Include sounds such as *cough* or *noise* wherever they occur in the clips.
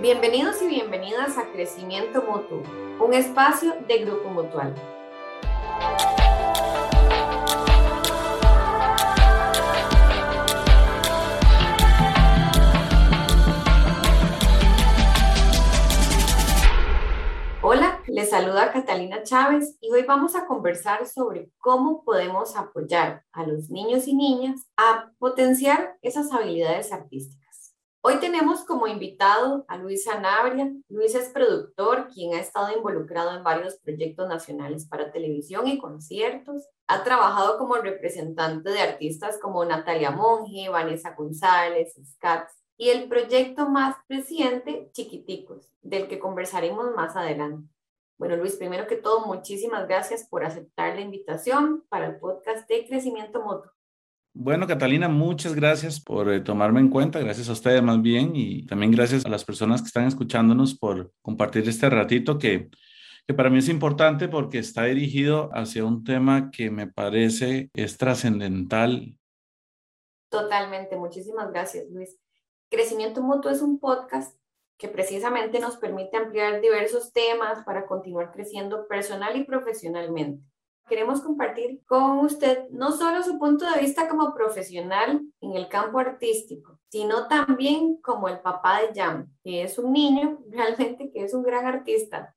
Bienvenidos y bienvenidas a Crecimiento Mutuo, un espacio de Grupo Mutual. Hola, les saluda Catalina Chávez y hoy vamos a conversar sobre cómo podemos apoyar a los niños y niñas a potenciar esas habilidades artísticas. Hoy tenemos como invitado a Luis Sanabria. Luis es productor, quien ha estado involucrado en varios proyectos nacionales para televisión y conciertos. Ha trabajado como representante de artistas como Natalia Monge, Vanessa González, Scats y el proyecto más reciente, Chiquiticos, del que conversaremos más adelante. Bueno, Luis, primero que todo, muchísimas gracias por aceptar la invitación para el podcast de Crecimiento Mutuo. Bueno, Catalina, muchas gracias por eh, tomarme en cuenta, gracias a ustedes más bien y también gracias a las personas que están escuchándonos por compartir este ratito que, que para mí es importante porque está dirigido hacia un tema que me parece es trascendental. Totalmente, muchísimas gracias Luis. Crecimiento Mutuo es un podcast que precisamente nos permite ampliar diversos temas para continuar creciendo personal y profesionalmente queremos compartir con usted no solo su punto de vista como profesional en el campo artístico, sino también como el papá de Jam, que es un niño *laughs* realmente que es un gran artista.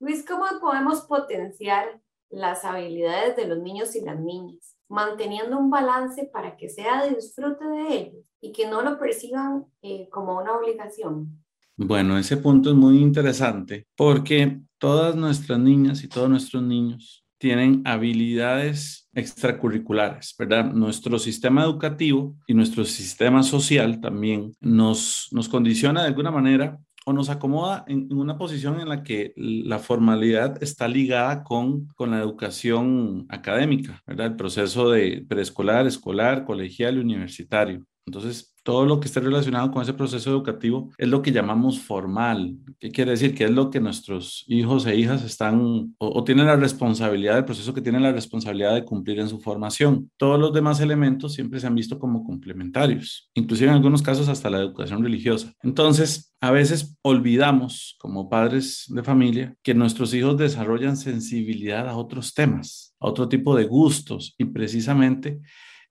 Luis, ¿cómo podemos potenciar las habilidades de los niños y las niñas, manteniendo un balance para que sea de disfrute de ellos y que no lo perciban eh, como una obligación? Bueno, ese punto es muy interesante porque todas nuestras niñas y todos nuestros niños tienen habilidades extracurriculares, ¿verdad? Nuestro sistema educativo y nuestro sistema social también nos, nos condiciona de alguna manera o nos acomoda en, una posición en la que la formalidad está ligada con, con la educación académica, ¿verdad? El proceso de preescolar, escolar, colegial y universitario. Entonces, todo lo que esté relacionado con ese proceso educativo es lo que llamamos formal. ¿Qué quiere decir? Que es lo que nuestros hijos e hijas están o, tienen la responsabilidad, del proceso que tienen la responsabilidad de cumplir en su formación. Todos los demás elementos siempre se han visto como complementarios, inclusive en algunos casos hasta la educación religiosa. Entonces, a veces olvidamos como padres de familia que nuestros hijos desarrollan sensibilidad a otros temas, a otro tipo de gustos y precisamente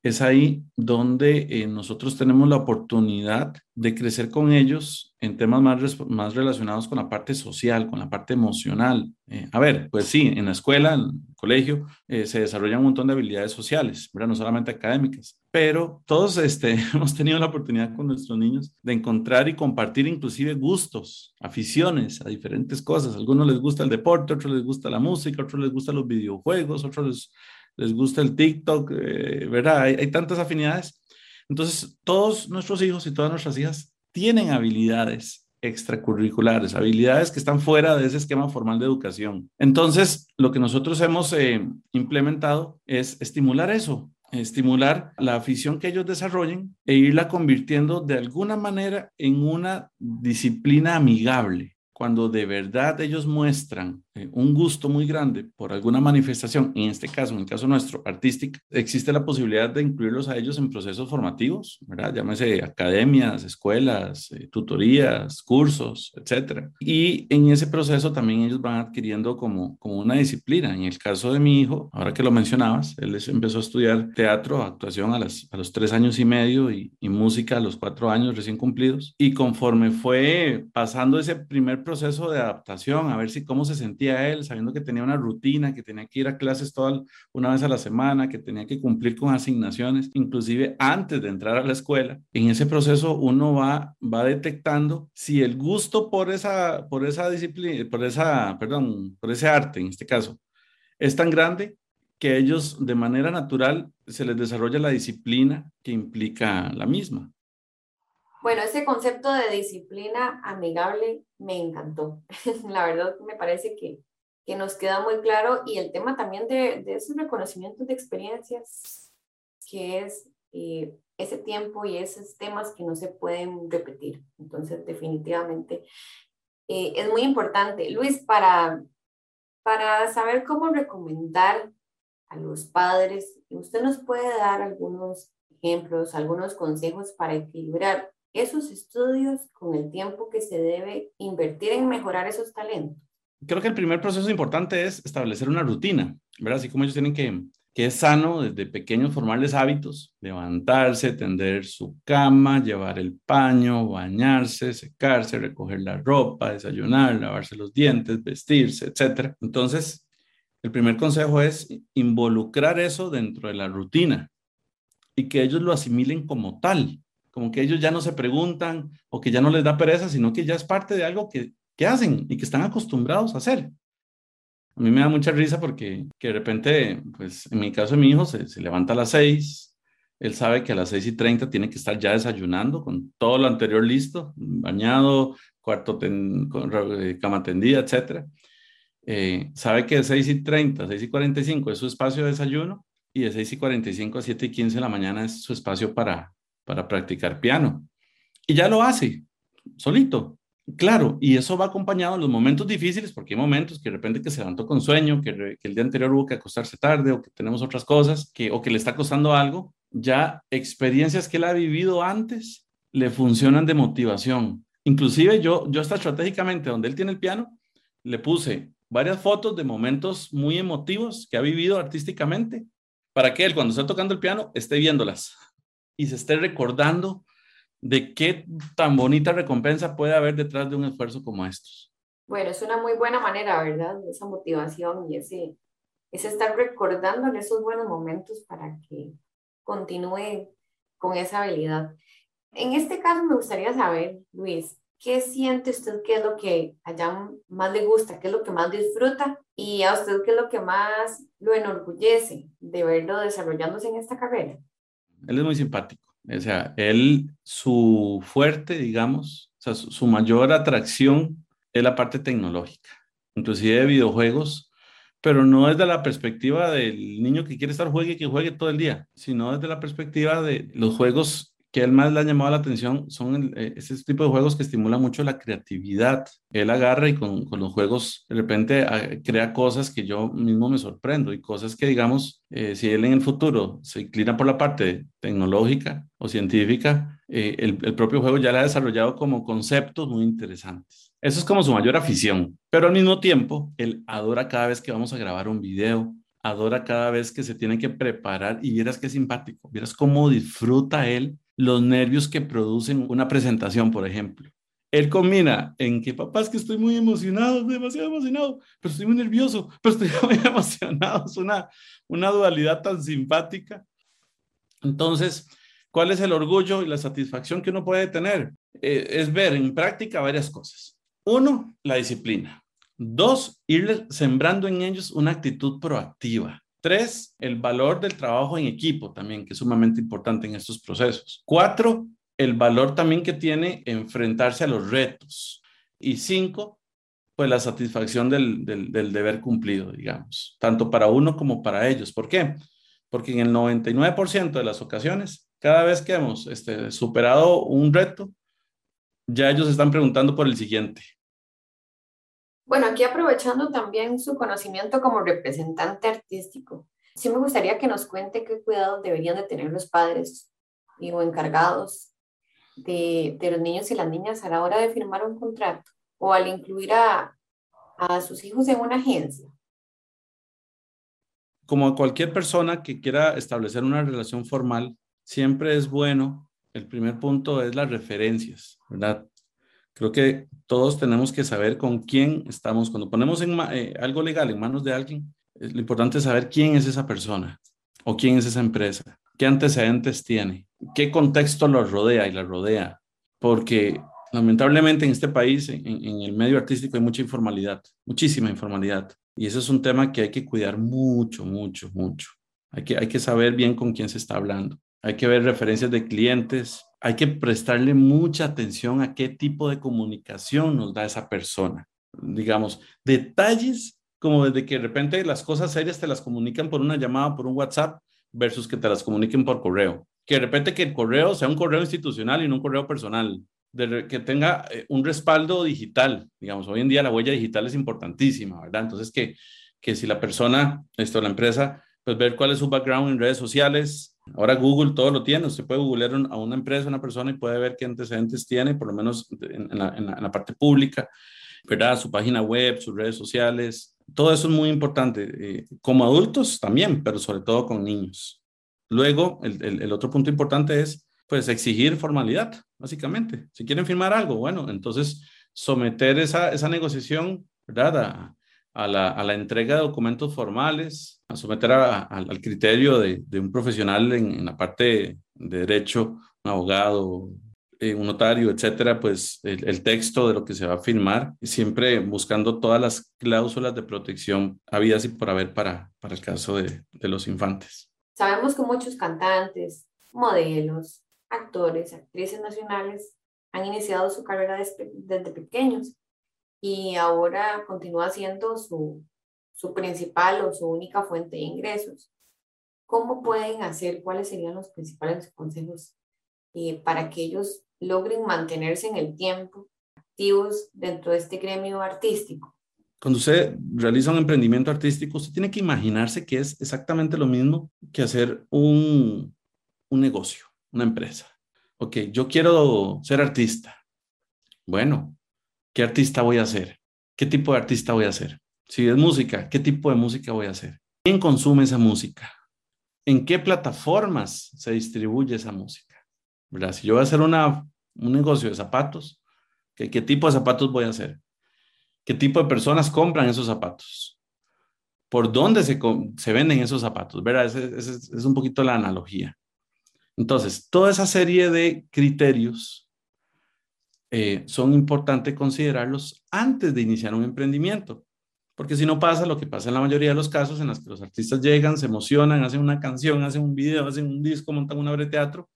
es ahí donde eh, nosotros tenemos la oportunidad de crecer con ellos en temas más, más relacionados con la parte social, con la parte emocional. Eh, a ver, pues sí, en la escuela, en el colegio, eh, se desarrollan un montón de habilidades sociales, ¿verdad? no solamente académicas, pero todos este, *laughs* hemos tenido la oportunidad con nuestros niños de encontrar y compartir inclusive gustos, aficiones a diferentes cosas. A algunos les gusta el deporte, otros les gusta la música, otros les gustan los videojuegos, otros les les gusta el TikTok, eh, ¿verdad? Hay, tantas afinidades. Entonces, todos nuestros hijos y todas nuestras hijas tienen habilidades extracurriculares, habilidades que están fuera de ese esquema formal de educación. Entonces, lo que nosotros hemos eh, implementado es estimular eso, estimular la afición que ellos desarrollen e irla convirtiendo de alguna manera en una disciplina amigable cuando de verdad ellos muestran eh, un gusto muy grande por alguna manifestación, en este caso, en el caso nuestro, artística, existe la posibilidad de incluirlos a ellos en procesos formativos, ¿verdad? Llámese academias, escuelas, eh, tutorías, cursos, etcétera. Y en ese proceso también ellos van adquiriendo como, como una disciplina. En el caso de mi hijo, ahora que lo mencionabas, él empezó a estudiar teatro, actuación a, las, a los tres años y medio y, música a los cuatro años recién cumplidos. Y conforme fue pasando ese primer proceso de adaptación, a ver si cómo se sentía él, sabiendo que tenía una rutina, que tenía que ir a clases toda una vez a la semana, que tenía que cumplir con asignaciones, inclusive antes de entrar a la escuela. En ese proceso uno va, va detectando si el gusto por esa, por esa disciplina, por esa, perdón, por ese arte en este caso, es tan grande que ellos de manera natural se les desarrolla la disciplina que implica la misma. Bueno, ese concepto de disciplina amigable me encantó. *laughs* La verdad me parece que, que nos queda muy claro y el tema también de, de esos reconocimientos de experiencias, que es eh, ese tiempo y esos temas que no se pueden repetir. Entonces, definitivamente eh, es muy importante. Luis, para, para saber cómo recomendar a los padres, usted nos puede dar algunos ejemplos, algunos consejos para equilibrar esos estudios con el tiempo que se debe invertir en mejorar esos talentos? Creo que el primer proceso importante es establecer una rutina, ¿verdad? Así como ellos tienen que, que es sano desde pequeños formarles hábitos, levantarse, tender su cama, llevar el paño, bañarse, secarse, recoger la ropa, desayunar, lavarse los dientes, vestirse, etc. Entonces, el primer consejo es involucrar eso dentro de la rutina y que ellos lo asimilen como tal, como que ellos ya no se preguntan o que ya no les da pereza, sino que ya es parte de algo que, que hacen y que están acostumbrados a hacer. A mí me da mucha risa porque que de repente, pues en mi caso mi hijo, se, levanta a las seis, él sabe que a las seis y treinta tiene que estar ya desayunando con todo lo anterior listo, bañado, cuarto, con, eh, cama tendida, etcétera. Eh, sabe que de 6 y 30, 6 y 45 es su espacio de desayuno y de 6 y 45 a 7 y 15 de la mañana es su espacio para, para practicar piano. Y ya lo hace, solito. Claro, y eso va acompañado en los momentos difíciles, porque hay momentos que de repente que se levantó con sueño, que, el día anterior hubo que acostarse tarde o que tenemos otras cosas, que, o que le está costando algo, ya experiencias que él ha vivido antes le funcionan de motivación. Inclusive yo, yo hasta estratégicamente, donde él tiene el piano, le puse varias fotos de momentos muy emotivos que ha vivido artísticamente para que él cuando esté tocando el piano esté viéndolas y se esté recordando de qué tan bonita recompensa puede haber detrás de un esfuerzo como estos. Bueno, es una muy buena manera, ¿verdad? Esa motivación y ese, ese estar recordando esos buenos momentos para que continúe con esa habilidad. En este caso me gustaría saber, Luis, ¿Qué siente usted que es lo que allá más le gusta, qué es lo que más disfruta y a usted qué es lo que más lo enorgullece de verlo desarrollándose en esta carrera? Él es muy simpático. O sea, él, su fuerte, digamos, o sea, su, mayor atracción es la parte tecnológica, inclusive de videojuegos, pero no desde la perspectiva del niño que quiere estar juegue y que juegue todo el día, sino desde la perspectiva de los juegos que él más le ha llamado la atención son eh, ese tipo de juegos que estimulan mucho la creatividad. Él agarra y con, con los juegos de repente ah, crea cosas que yo mismo me sorprendo y cosas que, digamos, eh, si él en el futuro se inclina por la parte tecnológica o científica, eh, el, el, propio juego ya le ha desarrollado como conceptos muy interesantes. Eso es como su mayor afición, pero al mismo tiempo, él adora cada vez que vamos a grabar un video, adora cada vez que se tiene que preparar y vieras qué simpático, vieras cómo disfruta él los nervios que producen una presentación, por ejemplo. Él combina en que, papá, es que estoy muy emocionado, demasiado emocionado, pero estoy muy nervioso, pero estoy *laughs* muy emocionado. Es una, una dualidad tan simpática. Entonces, ¿cuál es el orgullo y la satisfacción que uno puede tener? Eh, es ver en práctica varias cosas. Uno, la disciplina. Dos, ir sembrando en ellos una actitud proactiva. Tres, el valor del trabajo en equipo también, que es sumamente importante en estos procesos. Cuatro, el valor también que tiene enfrentarse a los retos. Y cinco, pues la satisfacción del, deber cumplido, digamos, tanto para uno como para ellos. ¿Por qué? Porque en el 99% de las ocasiones, cada vez que hemos este, superado un reto, ya ellos están preguntando por el siguiente. Bueno, aquí aprovechando también su conocimiento como representante artístico, sí me gustaría que nos cuente qué cuidados deberían de tener los padres o encargados de, los niños y las niñas a la hora de firmar un contrato o al incluir a, a sus hijos en una agencia. Como cualquier persona que quiera establecer una relación formal, siempre es bueno, el primer punto es las referencias, ¿verdad? Creo que todos tenemos que saber con quién estamos. Cuando ponemos en, eh, algo legal en manos de alguien, lo importante es saber quién es esa persona o quién es esa empresa, qué antecedentes tiene, qué contexto lo rodea y la rodea. Porque lamentablemente en este país, en, en el medio artístico, hay mucha informalidad, muchísima informalidad. Y eso es un tema que hay que cuidar mucho, mucho, mucho. Hay que, hay que saber bien con quién se está hablando. Hay que ver referencias de clientes, hay que prestarle mucha atención a qué tipo de comunicación nos da esa persona. Digamos, detalles como desde que de repente las cosas serias te las comunican por una llamada, por un WhatsApp, versus que te las comuniquen por correo. Que de repente que el correo sea un correo institucional y no un correo personal. Que tenga eh, un respaldo digital. Digamos, hoy en día la huella digital es importantísima, ¿verdad? Entonces, que, que si la persona, esto, la empresa, pues ver cuál es su background en redes sociales. Ahora Google todo lo tiene, usted puede googlear a una empresa, una persona y puede ver qué antecedentes tiene, por lo menos en, la, parte pública, ¿verdad? Su página web, sus redes sociales. Todo eso es muy importante, eh, como adultos también, pero sobre todo con niños. Luego, el, otro punto importante es, pues, exigir formalidad, básicamente. Si quieren firmar algo, bueno, entonces someter esa, negociación, ¿verdad? A, a, la, entrega de documentos formales, a someter al criterio de, un profesional en, la parte de derecho, un abogado, eh, un notario, etcétera, pues el, texto de lo que se va a firmar, siempre buscando todas las cláusulas de protección habidas y por haber para, el caso de, los infantes. Sabemos que muchos cantantes, modelos, actores, actrices nacionales han iniciado su carrera desde pequeños y ahora continúa siendo su, su principal o su única fuente de ingresos. ¿Cómo pueden hacer? ¿Cuáles serían los principales consejos eh, para que ellos logren mantenerse en el tiempo activos dentro de este gremio artístico? Cuando usted realiza un emprendimiento artístico, usted tiene que imaginarse que es exactamente lo mismo que hacer un, un negocio, una empresa ok, yo quiero ser artista. Bueno, ¿qué artista voy a ser? ¿Qué tipo de artista voy a ser? Si es música, ¿qué tipo de música voy a hacer? ¿Quién consume esa música? ¿En qué plataformas se distribuye esa música? ¿Verdad? Si yo voy a hacer una, un negocio de zapatos, ¿qué, ¿qué tipo de zapatos voy a hacer? ¿Qué tipo de personas compran esos zapatos? ¿Por dónde se, venden esos zapatos? ¿Verdad? Es un poquito la analogía. Entonces, toda esa serie de criterios eh, son importantes considerarlos antes de iniciar un emprendimiento, porque si no pasa lo que pasa en la mayoría de los casos en los que los artistas llegan, se emocionan, hacen una canción, hacen un video, hacen un disco, montan una obra de teatro,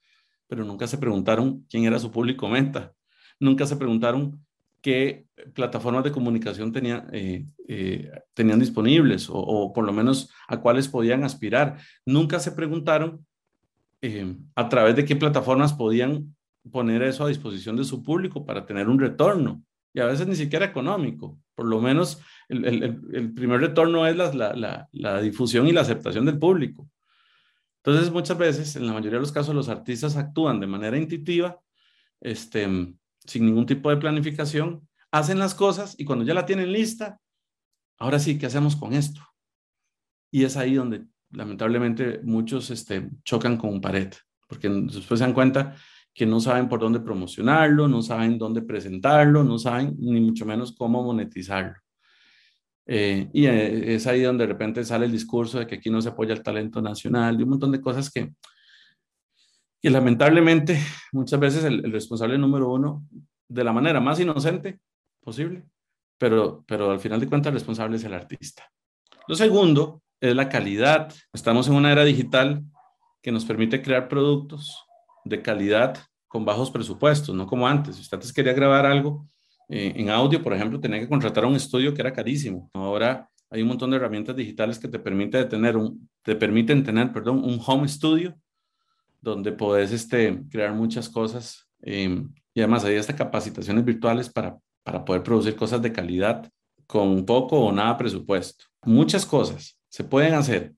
pero nunca se preguntaron quién era su público meta, nunca se preguntaron qué plataformas de comunicación eh, eh, tenían disponibles o, por lo menos a cuáles podían aspirar. Nunca se preguntaron a través de qué plataformas podían poner eso a disposición de su público para tener un retorno. Y a veces ni siquiera económico. Por lo menos el, el, primer retorno es la, la, la, difusión y la aceptación del público. Entonces, muchas veces, en la mayoría de los casos, los artistas actúan de manera intuitiva, este, sin ningún tipo de planificación, hacen las cosas y cuando ya la tienen lista, ahora sí, ¿qué hacemos con esto? Y es ahí donde lamentablemente muchos este, chocan con un pared, porque después se dan cuenta que no saben por dónde promocionarlo, no saben dónde presentarlo, no saben ni mucho menos cómo monetizarlo. Eh, y eh, es ahí donde de repente sale el discurso de que aquí no se apoya el talento nacional y un montón de cosas que, que lamentablemente muchas veces el, el responsable número uno, de la manera más inocente posible, pero, pero al final de cuentas el responsable es el artista. Lo segundo es la calidad. Estamos en una era digital que nos permite crear productos de calidad con bajos presupuestos, no como antes. Si antes quería grabar algo eh, en audio, por ejemplo, tenía que contratar un estudio que era carísimo. Ahora hay un montón de herramientas digitales que te, permite tener te permiten tener perdón, un home studio donde puedes este, crear muchas cosas. Eh, y además hay hasta capacitaciones virtuales para, para poder producir cosas de calidad con poco o nada presupuesto. Muchas cosas se pueden hacer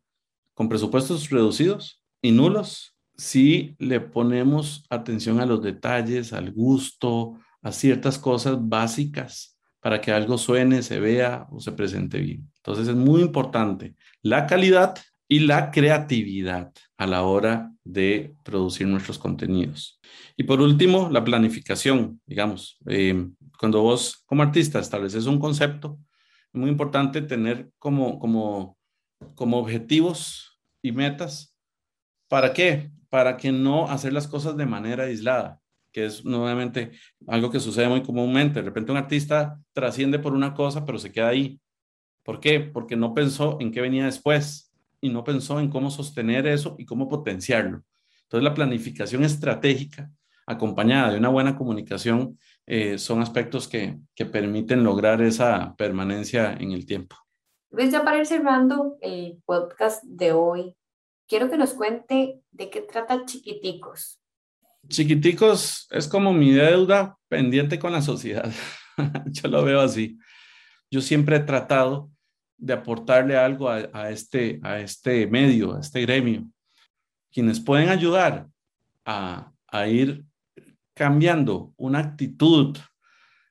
con presupuestos reducidos y nulos si le ponemos atención a los detalles, al gusto, a ciertas cosas básicas para que algo suene, se vea o se presente bien. Entonces es muy importante la calidad y la creatividad a la hora de producir nuestros contenidos. Y por último, la planificación, digamos, eh, cuando vos como artista estableces un concepto, es muy importante tener como, como como objetivos y metas. ¿Para qué? Para que no hacer las cosas de manera aislada, que es nuevamente algo que sucede muy comúnmente. De repente un artista trasciende por una cosa, pero se queda ahí. ¿Por qué? Porque no pensó en qué venía después y no pensó en cómo sostener eso y cómo potenciarlo. Entonces la planificación estratégica acompañada de una buena comunicación eh, son aspectos que, que permiten lograr esa permanencia en el tiempo. Luis, ya para ir cerrando el podcast de hoy, quiero que nos cuente de qué trata Chiquiticos. Chiquiticos es como mi deuda pendiente con la sociedad. *laughs* Yo lo veo así. Yo siempre he tratado de aportarle algo a, este, a este medio, a este gremio, quienes pueden ayudar a, ir cambiando una actitud,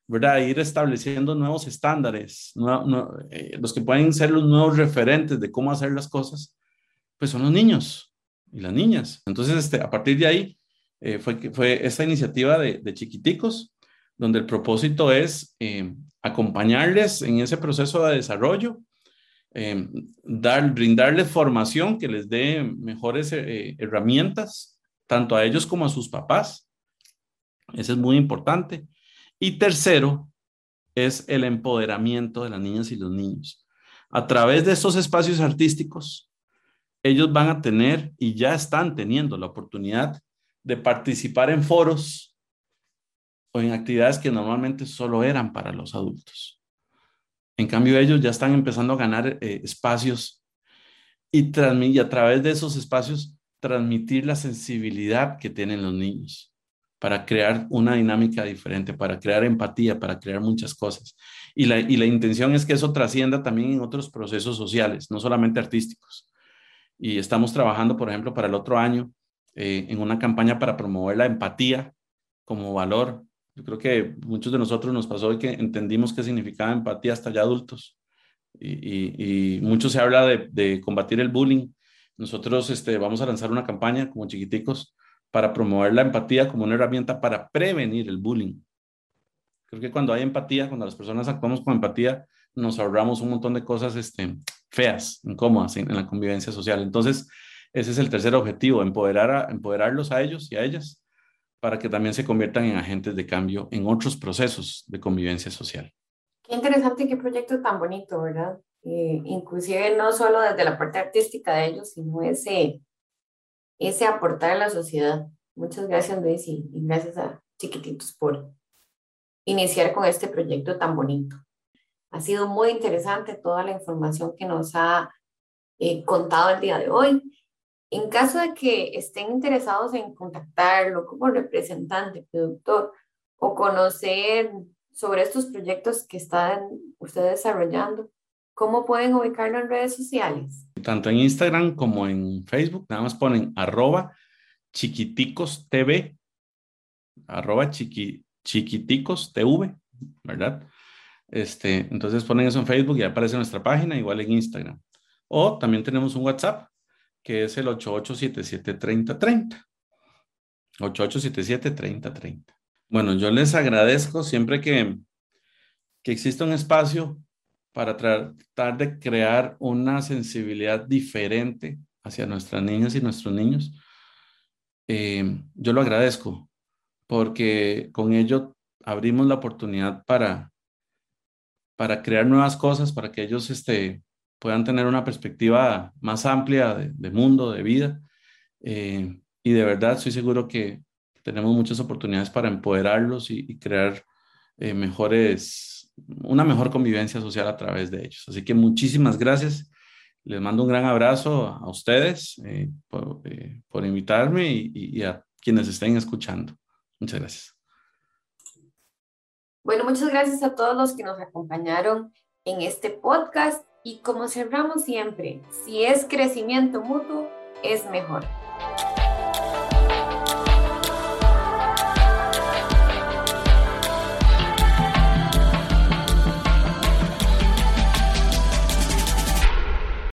¿verdad? Ir estableciendo nuevos estándares, eh, los que pueden ser los nuevos referentes de cómo hacer las cosas, pues son los niños y las niñas. Entonces, este, a partir de ahí, eh, fue, fue esta iniciativa de, chiquiticos, donde el propósito es eh, acompañarles en ese proceso de desarrollo, eh, dar, brindarles formación que les dé mejores herramientas, tanto a ellos como a sus papás. Eso es muy importante. Y tercero, es el empoderamiento de las niñas y los niños. A través de estos espacios artísticos, ellos van a tener y ya están teniendo la oportunidad de participar en foros o en actividades que normalmente solo eran para los adultos. En cambio, ellos ya están empezando a ganar eh, espacios y, y a través de esos espacios transmitir la sensibilidad que tienen los niños para crear una dinámica diferente, para crear empatía, para crear muchas cosas. Y la, y la intención es que eso trascienda también en otros procesos sociales, no solamente artísticos. Y estamos trabajando, por ejemplo, para el otro año eh, en una campaña para promover la empatía como valor. Yo creo que muchos de nosotros nos pasó que entendimos qué significaba empatía hasta ya adultos. Y, y, mucho se habla de, de, combatir el bullying. Nosotros este, vamos a lanzar una campaña como chiquiticos para promover la empatía como una herramienta para prevenir el bullying. Creo que cuando hay empatía, cuando las personas actuamos con empatía, nos ahorramos un montón de cosas este, feas, incómodas en, en la convivencia social. Entonces, ese es el tercer objetivo, empoderar a, empoderarlos a ellos y a ellas para que también se conviertan en agentes de cambio en otros procesos de convivencia social. Qué interesante, qué proyecto tan bonito, ¿verdad? Eh, inclusive no solo desde la parte artística de ellos, sino ese, ese aportar a la sociedad. Muchas gracias, Luis, y, y gracias a Chiquititos por iniciar con este proyecto tan bonito. Ha sido muy interesante toda la información que nos ha eh, contado el día de hoy. En caso de que estén interesados en contactarlo como representante, productor o conocer sobre estos proyectos que están usted desarrollando, ¿cómo pueden ubicarlo en redes sociales? Tanto en Instagram como en Facebook, nada más ponen arroba chiquiticos TV, arroba chiqui, chiquiticos TV, ¿verdad? Este, entonces ponen eso en Facebook y aparece nuestra página, igual en Instagram. O también tenemos un WhatsApp que es el 8877-3030. 8877-3030. Bueno, yo les agradezco siempre que, que exista un espacio para tratar de crear una sensibilidad diferente hacia nuestras niñas y nuestros niños. Eh, yo lo agradezco porque con ello abrimos la oportunidad para, para crear nuevas cosas, para que ellos este, puedan tener una perspectiva más amplia de, mundo, de vida. Eh, y de verdad estoy seguro que tenemos muchas oportunidades para empoderarlos y, crear eh, mejores, una mejor convivencia social a través de ellos. Así que muchísimas gracias. Les mando un gran abrazo a ustedes eh, por, por, invitarme y, y a quienes estén escuchando. Muchas gracias. Bueno, muchas gracias a todos los que nos acompañaron en este podcast y como cerramos siempre, si es crecimiento mutuo, es mejor.